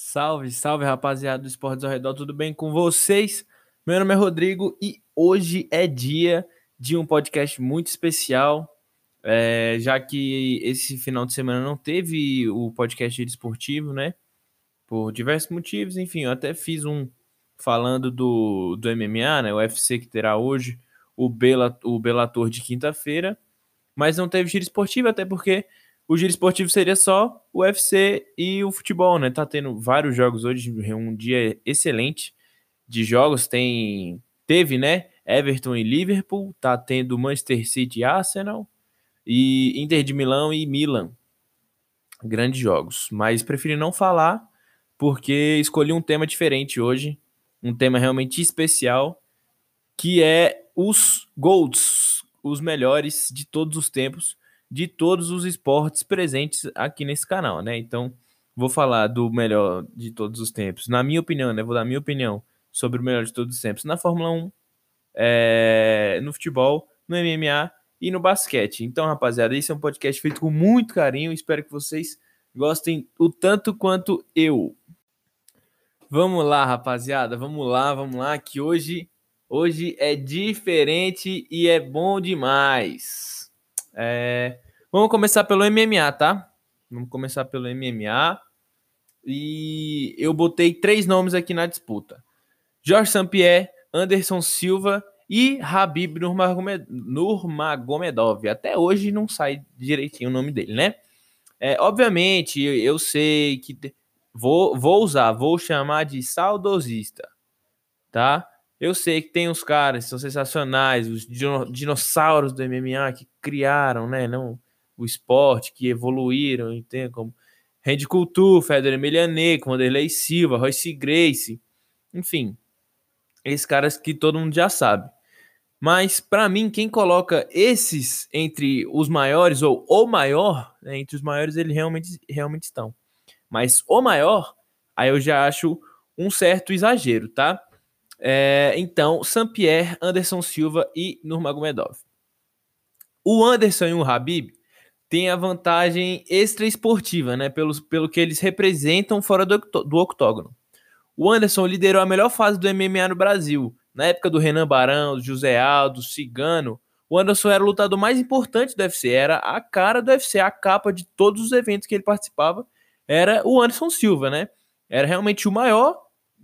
Salve, salve rapaziada do Esportes ao Redor, tudo bem com vocês? Meu nome é Rodrigo e hoje é dia de um podcast muito especial, é, já que esse final de semana não teve o podcast esportivo, né? Por diversos motivos, enfim, eu até fiz um falando do, do MMA, né? O UFC que terá hoje, o, Bela, o Bellator de quinta-feira, mas não teve giro esportivo, até porque o giro esportivo seria só o UFC e o futebol, né? Tá tendo vários jogos hoje, um dia excelente de jogos. Tem, teve, né? Everton e Liverpool, tá tendo Manchester City e Arsenal e Inter de Milão e Milan. Grandes jogos, mas preferi não falar porque escolhi um tema diferente hoje, um tema realmente especial, que é os GOATs, os melhores de todos os tempos de todos os esportes presentes aqui nesse canal, né? Então, vou falar do melhor de todos os tempos. Na minha opinião, né? Vou dar minha opinião sobre o melhor de todos os tempos na Fórmula 1, é, no futebol, no MMA e no basquete. Então, rapaziada, esse é um podcast feito com muito carinho. Espero que vocês gostem o tanto quanto eu. Vamos lá, rapaziada, vamos lá, vamos lá, que hoje, hoje é diferente e é bom demais. É, vamos começar pelo MMA, tá? Vamos começar pelo MMA. E eu botei três nomes aqui na disputa: Jorge St-Pierre, Anderson Silva e Habib Nurmagomedov. Até hoje não sai direitinho o nome dele, né? É, obviamente, eu sei que vou, vou usar, vou chamar de saudosista, tá? Eu sei que tem uns caras que são sensacionais, os dinossauros do MMA que criaram, né, não o esporte, que evoluíram, entende? Como Randy Couture, Federer Emelianenko, Wanderlei Silva, Royce Grace, enfim, esses caras que todo mundo já sabe. Mas para mim, quem coloca esses entre os maiores ou o maior, né, entre os maiores eles realmente realmente estão. Mas o maior, aí eu já acho um certo exagero, tá? É, então, Saint-Pierre, Anderson Silva e Nurmagomedov. O Anderson e o Habib têm a vantagem extra esportiva, né? Pelo, pelo que eles representam fora do, do octógono. O Anderson liderou a melhor fase do MMA no Brasil. Na época do Renan Barão, do José Aldo, Cigano, o Anderson era o lutador mais importante do UFC, era a cara do UFC, a capa de todos os eventos que ele participava, era o Anderson Silva, né? Era realmente o maior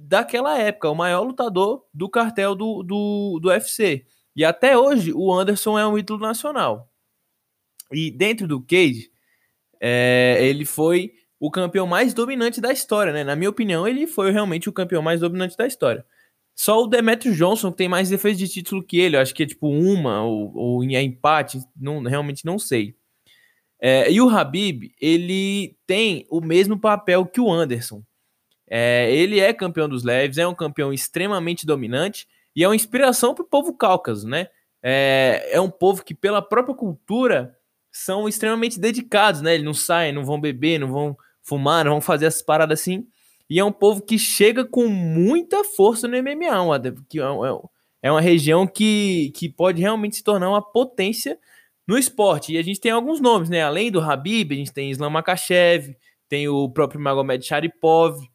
daquela época, o maior lutador do cartel do, do, do UFC. E até hoje, o Anderson é um ídolo nacional. E dentro do Cage, é, ele foi o campeão mais dominante da história, né? Na minha opinião, ele foi realmente o campeão mais dominante da história. Só o Demetrius Johnson tem mais defesa de título que ele. Eu acho que é tipo uma ou, ou em empate, não, realmente não sei. É, e o Habib, ele tem o mesmo papel que o Anderson. É, ele é campeão dos leves, é um campeão extremamente dominante e é uma inspiração para o povo cáucaso, né? É, é um povo que, pela própria cultura, são extremamente dedicados, né? Eles não saem, não vão beber, não vão fumar, não vão fazer essas paradas assim. E é um povo que chega com muita força no MMA, que é, é uma região que, que pode realmente se tornar uma potência no esporte. E a gente tem alguns nomes, né? Além do Habib, a gente tem Islam Makachev, tem o próprio Magomed Sharipov,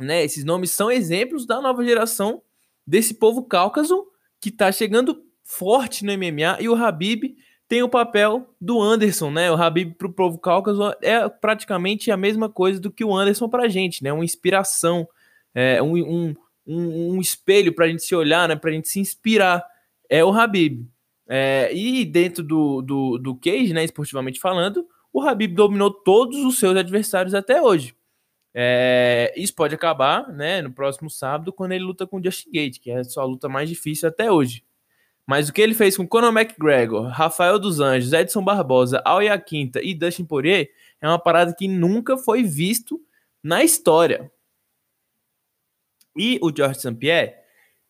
né? Esses nomes são exemplos da nova geração desse povo cáucaso que está chegando forte no MMA e o Habib tem o papel do Anderson, né? O Habib para o povo cáucaso é praticamente a mesma coisa do que o Anderson para a gente, né? Uma inspiração, é, um, um, um, espelho para a gente se olhar, né? Para a gente se inspirar. É o Habib. É, e dentro do, do, do cage, né? Esportivamente falando, o Habib dominou todos os seus adversários até hoje. É, isso pode acabar né, no próximo sábado, quando ele luta com o Justin Gate, que é a sua luta mais difícil até hoje. Mas o que ele fez com Conor McGregor, Rafael dos Anjos, Edson Barbosa, Alya Quinta e Dustin Poirier é uma parada que nunca foi visto na história. E o George St. Pierre,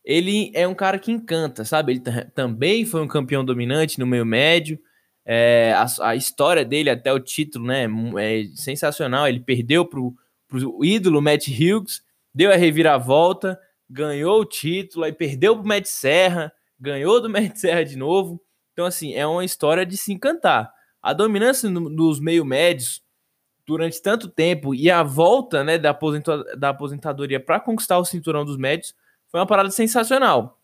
ele é um cara que encanta, sabe? Ele também foi um campeão dominante no meio médio. É, a, a, história dele até o título, né, é sensacional. Ele perdeu pro pro ídolo Matt Hughes, deu a reviravolta, ganhou o título, aí perdeu pro Matt Serra, ganhou do Matt Serra de novo. Então, assim, é uma história de se encantar. A dominância dos meio médios durante tanto tempo e a volta né, da, aposenta da aposentadoria para conquistar o cinturão dos médios foi uma parada sensacional.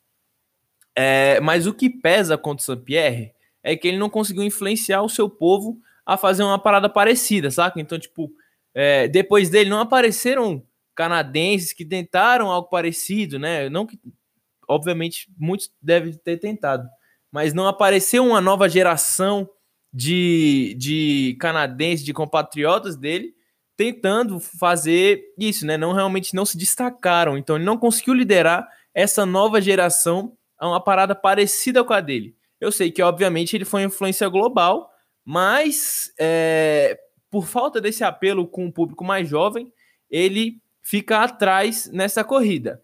É, mas o que pesa contra o Saint-Pierre é que ele não conseguiu influenciar o seu povo a fazer uma parada parecida, saca? Então, tipo, é, depois dele não apareceram canadenses que tentaram algo parecido, né? Não que, obviamente, muitos devem ter tentado, mas não apareceu uma nova geração de, de canadenses, de compatriotas dele, tentando fazer isso, né? Não realmente não se destacaram. Então ele não conseguiu liderar essa nova geração a uma parada parecida com a dele. Eu sei que, obviamente, ele foi influência global, mas é, por falta desse apelo com o público mais jovem, ele fica atrás nessa corrida.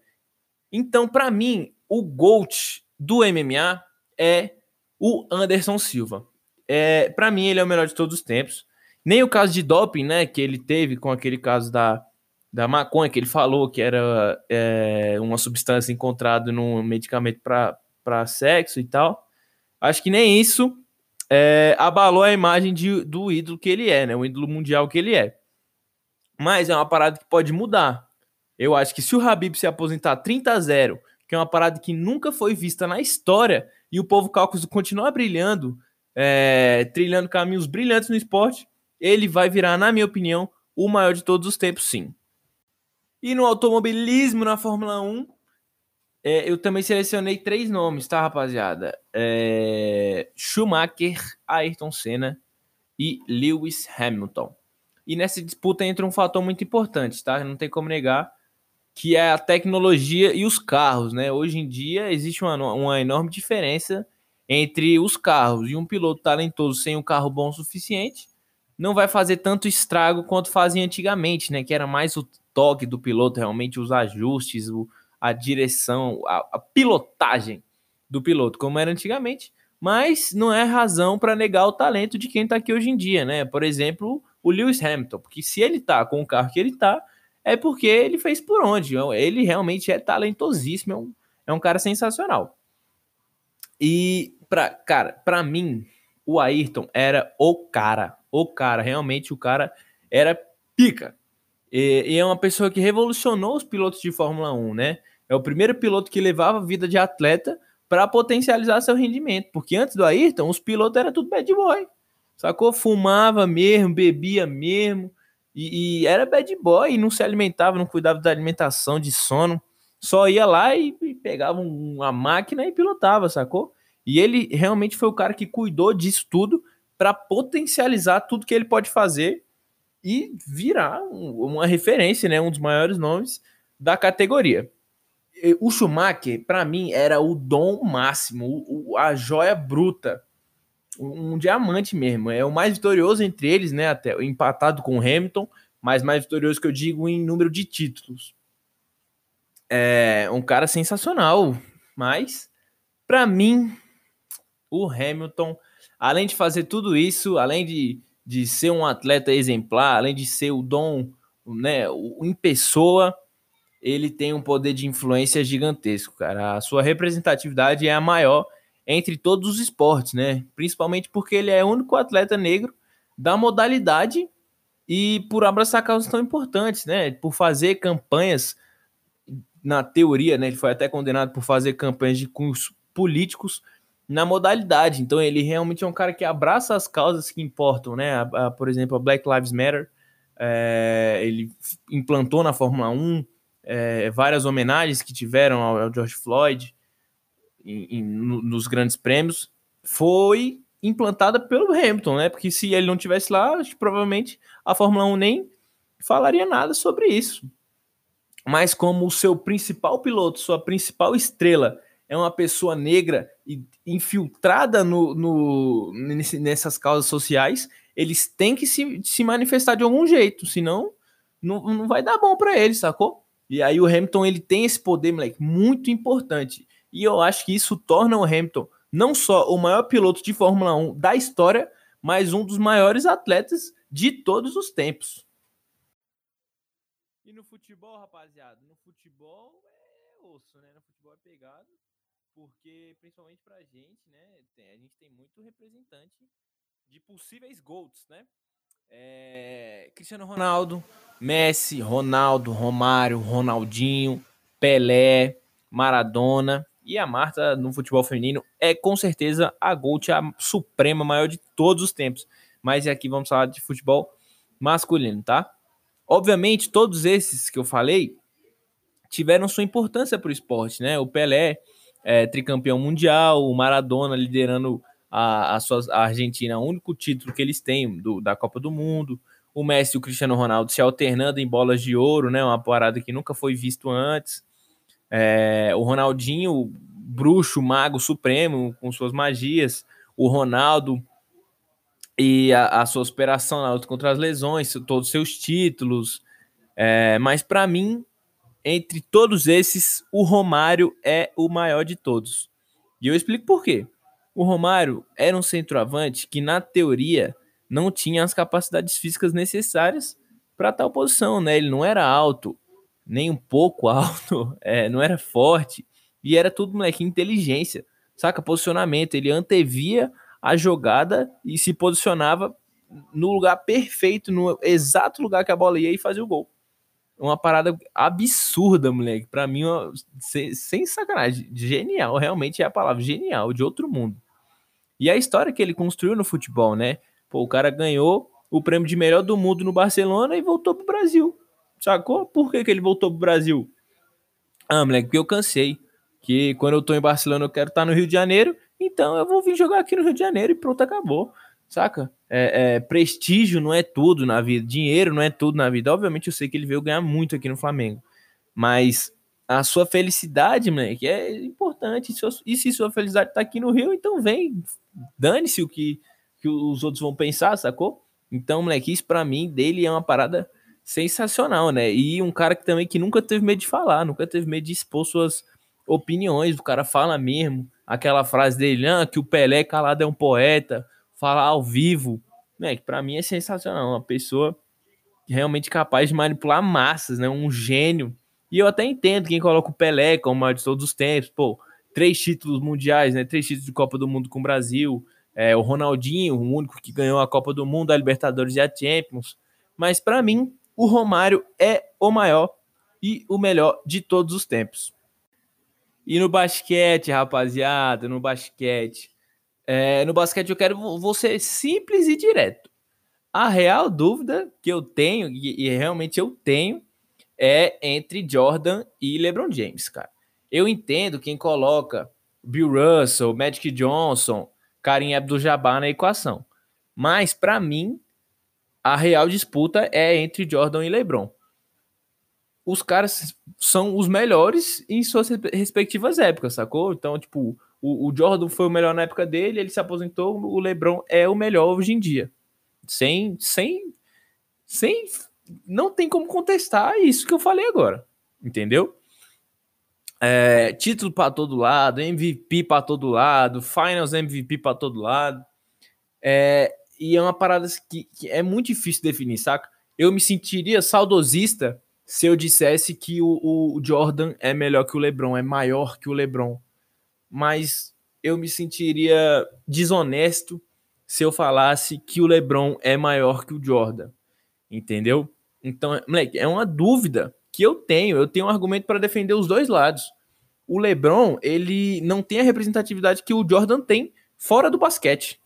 Então, para mim, o GOAT do MMA é o Anderson Silva. É, para mim, ele é o melhor de todos os tempos. Nem o caso de doping, né, que ele teve com aquele caso da, da maconha, que ele falou que era é, uma substância encontrada num medicamento para sexo e tal. Acho que nem isso é, abalou a imagem de, do ídolo que ele é, né, o ídolo mundial que ele é. Mas é uma parada que pode mudar. Eu acho que se o Habib se aposentar 30 a 0, que é uma parada que nunca foi vista na história, e o povo Cáucaso continuar brilhando, é, trilhando caminhos brilhantes no esporte, ele vai virar, na minha opinião, o maior de todos os tempos, sim. E no automobilismo, na Fórmula 1, é, eu também selecionei três nomes, tá, rapaziada? É, Schumacher, Ayrton Senna e Lewis Hamilton. E nessa disputa entra um fator muito importante, tá? Não tem como negar, que é a tecnologia e os carros, né? Hoje em dia existe uma, uma enorme diferença entre os carros e um piloto talentoso sem um carro bom o suficiente não vai fazer tanto estrago quanto fazia antigamente, né? Que era mais o toque do piloto, realmente os ajustes, o, a direção, a, a pilotagem do piloto, como era antigamente. Mas não é razão para negar o talento de quem está aqui hoje em dia, né? Por exemplo, o Lewis Hamilton, porque se ele tá com o carro que ele tá, é porque ele fez por onde. Ele realmente é talentosíssimo, é um, é um cara sensacional. E, pra, cara, para mim, o Ayrton era o cara. O cara, realmente o cara era pica. E, e, é uma pessoa que revolucionou os pilotos de Fórmula 1, né? É o primeiro piloto que levava vida de atleta para potencializar seu rendimento. Porque antes do Ayrton, os pilotos eram tudo bad boy. Sacou? Fumava mesmo, bebia mesmo. E, e, era bad boy, e não se alimentava, não cuidava da alimentação, de sono. Só ia lá e, e pegava uma máquina e pilotava, sacou? E ele realmente foi o cara que cuidou disso tudo para potencializar tudo que ele pode fazer e virar uma referência, né, um dos maiores nomes da categoria. O Schumacher, para mim, era o dom máximo, o, a joia bruta, um diamante mesmo. É o mais vitorioso entre eles, né, até empatado com o Hamilton, mas mais vitorioso que eu digo em número de títulos. É um cara sensacional, mas para mim o Hamilton, além de fazer tudo isso, além de, de ser um atleta exemplar, além de ser o dom, né, em pessoa, ele tem um poder de influência gigantesco, cara. A sua representatividade é a maior entre todos os esportes, né? Principalmente porque ele é o único atleta negro da modalidade e por abraçar causas tão importantes, né? Por fazer campanhas na teoria, né? Ele foi até condenado por fazer campanhas de cunhos políticos na modalidade. Então ele realmente é um cara que abraça as causas que importam, né? A, a, por exemplo, a Black Lives Matter. É, ele implantou na Fórmula 1 é, várias homenagens que tiveram ao, ao George Floyd em, em, no, nos grandes prêmios. Foi implantada pelo Hamilton, né? Porque se ele não tivesse lá, provavelmente a Fórmula 1 nem falaria nada sobre isso. Mas como o seu principal piloto, sua principal estrela, é uma pessoa negra e infiltrada no, no, nesse, nessas causas sociais, eles têm que se, se manifestar de algum jeito, senão não, não vai dar bom para eles, sacou? E aí o Hamilton ele tem esse poder, moleque, muito importante. E eu acho que isso torna o Hamilton não só o maior piloto de Fórmula 1 da história, mas um dos maiores atletas de todos os tempos. E no futebol, rapaziada, no futebol é osso, né? No futebol é pegado porque principalmente pra gente, né, a gente tem muito representante de possíveis GOATs, né? É, Cristiano Ronaldo, Messi, Ronaldo, Romário, Ronaldinho, Pelé, Maradona e a Marta no futebol feminino é com certeza a Gold, a suprema maior de todos os tempos. Mas aqui vamos falar de futebol masculino, tá? Obviamente, todos esses que eu falei tiveram sua importância para o esporte, né? O Pelé, é, tricampeão mundial, o Maradona liderando a, a, a Argentina, o único título que eles têm do, da Copa do Mundo, o Messi e o Cristiano Ronaldo se alternando em bolas de ouro, né? Uma parada que nunca foi visto antes. É, o Ronaldinho, bruxo, mago supremo, com suas magias. O Ronaldo e a, a sua superação na luta contra as lesões, todos os seus títulos. É, mas para mim, entre todos esses, o Romário é o maior de todos. E eu explico por quê. O Romário era um centroavante que, na teoria, não tinha as capacidades físicas necessárias para tal posição, né? Ele não era alto, nem um pouco alto, é, não era forte, e era tudo, moleque, inteligência, saca? Posicionamento. Ele antevia a jogada e se posicionava no lugar perfeito, no exato lugar que a bola ia e fazia o gol uma parada absurda, moleque. Para mim, sem, sem sacanagem, genial, realmente é a palavra genial, de outro mundo. E a história que ele construiu no futebol, né? Pô, o cara ganhou o prêmio de melhor do mundo no Barcelona e voltou pro Brasil. Sacou? Por que, que ele voltou pro Brasil? Ah, moleque, porque eu cansei. Que quando eu tô em Barcelona eu quero estar tá no Rio de Janeiro, então eu vou vir jogar aqui no Rio de Janeiro e pronto, acabou saca? É, é, prestígio não é tudo na vida, dinheiro não é tudo na vida. Obviamente eu sei que ele veio ganhar muito aqui no Flamengo, mas a sua felicidade, moleque, é importante. E se sua felicidade tá aqui no Rio, então vem, dane-se o que, que os outros vão pensar, sacou? Então, moleque, isso pra mim, dele é uma parada sensacional, né? E um cara que também que nunca teve medo de falar, nunca teve medo de expor suas opiniões, o cara fala mesmo, aquela frase dele, ah, que o Pelé calado é um poeta, falar ao vivo, né? Que para mim é sensacional, uma pessoa realmente capaz de manipular massas, né? Um gênio. E eu até entendo quem coloca o Pelé como maior de todos os tempos, pô, três títulos mundiais, né? Três títulos de Copa do Mundo com o Brasil, é, o Ronaldinho, o único que ganhou a Copa do Mundo, a Libertadores e a Champions. Mas para mim, o Romário é o maior e o melhor de todos os tempos. E no basquete, rapaziada, no basquete, é, no basquete eu quero ser simples e direto. A real dúvida que eu tenho, e, e realmente eu tenho, é entre Jordan e LeBron James, cara. Eu entendo quem coloca Bill Russell, Magic Johnson, Karim Abdul-Jabbar na equação. Mas, para mim, a real disputa é entre Jordan e LeBron. Os caras são os melhores em suas respectivas épocas, sacou? Então, tipo, o, o, Jordan foi o melhor na época dele, ele se aposentou, o LeBron é o melhor hoje em dia. Sem, sem, sem, não tem como contestar isso que eu falei agora, entendeu? É, título para todo lado, MVP para todo lado, Finals MVP para todo lado. É, e é uma parada que, que, é muito difícil definir, saca? Eu me sentiria saudosista se eu dissesse que o, o Jordan é melhor que o LeBron, é maior que o LeBron mas eu me sentiria desonesto se eu falasse que o LeBron é maior que o Jordan, entendeu? Então, moleque, é uma dúvida que eu tenho. Eu tenho um argumento para defender os dois lados. O LeBron, ele não tem a representatividade que o Jordan tem fora do basquete,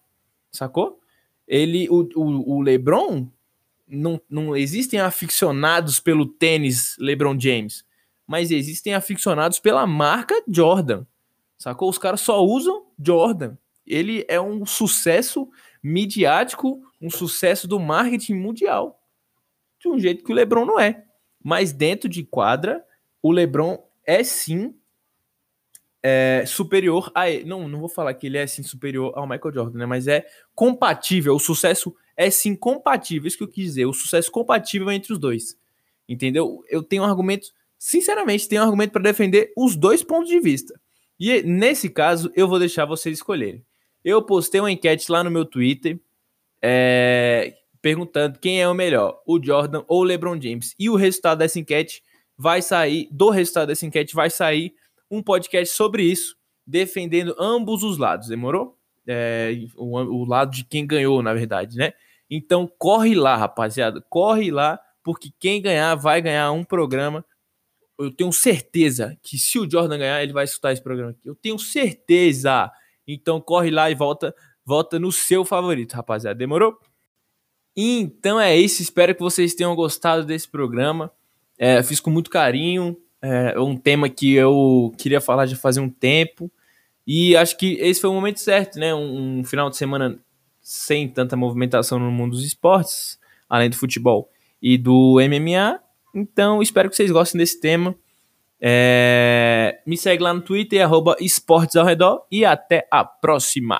sacou? Ele, o, o, o LeBron, não, não existem aficionados pelo tênis LeBron James, mas existem aficionados pela marca Jordan. Sacou? Os caras só usam Jordan. Ele é um sucesso midiático, um sucesso do marketing mundial. De um jeito que o LeBron não é. Mas dentro de quadra, o LeBron é sim é, superior a ele. Não, não vou falar que ele é sim superior ao Michael Jordan, né? Mas é compatível. O sucesso é sim compatível. Isso que eu quis dizer. O sucesso compatível entre os dois. Entendeu? Eu tenho um argumento, sinceramente, tenho um argumento para defender os dois pontos de vista. E nesse caso, eu vou deixar vocês escolherem. Eu postei uma enquete lá no meu Twitter é, perguntando quem é o melhor, o Jordan ou o LeBron James. E o resultado dessa enquete vai sair, do resultado dessa enquete vai sair um podcast sobre isso, defendendo ambos os lados, demorou? É, o, o, lado de quem ganhou, na verdade, né? Então corre lá, rapaziada, corre lá, porque quem ganhar vai ganhar um programa. Eu tenho certeza que se o Jordan ganhar, ele vai escutar esse programa aqui. Eu tenho certeza. Então corre lá e volta, volta no seu favorito, rapaziada. Demorou? Então é isso. Espero que vocês tenham gostado desse programa. É, fiz com muito carinho. É um tema que eu queria falar já fazia um tempo. E acho que esse foi o momento certo, né? Um, um final de semana sem tanta movimentação no mundo dos esportes, além do futebol e do MMA. Então, espero que vocês gostem desse tema. É... Me segue lá no Twitter, arroba esportes ao redor, e até a próxima!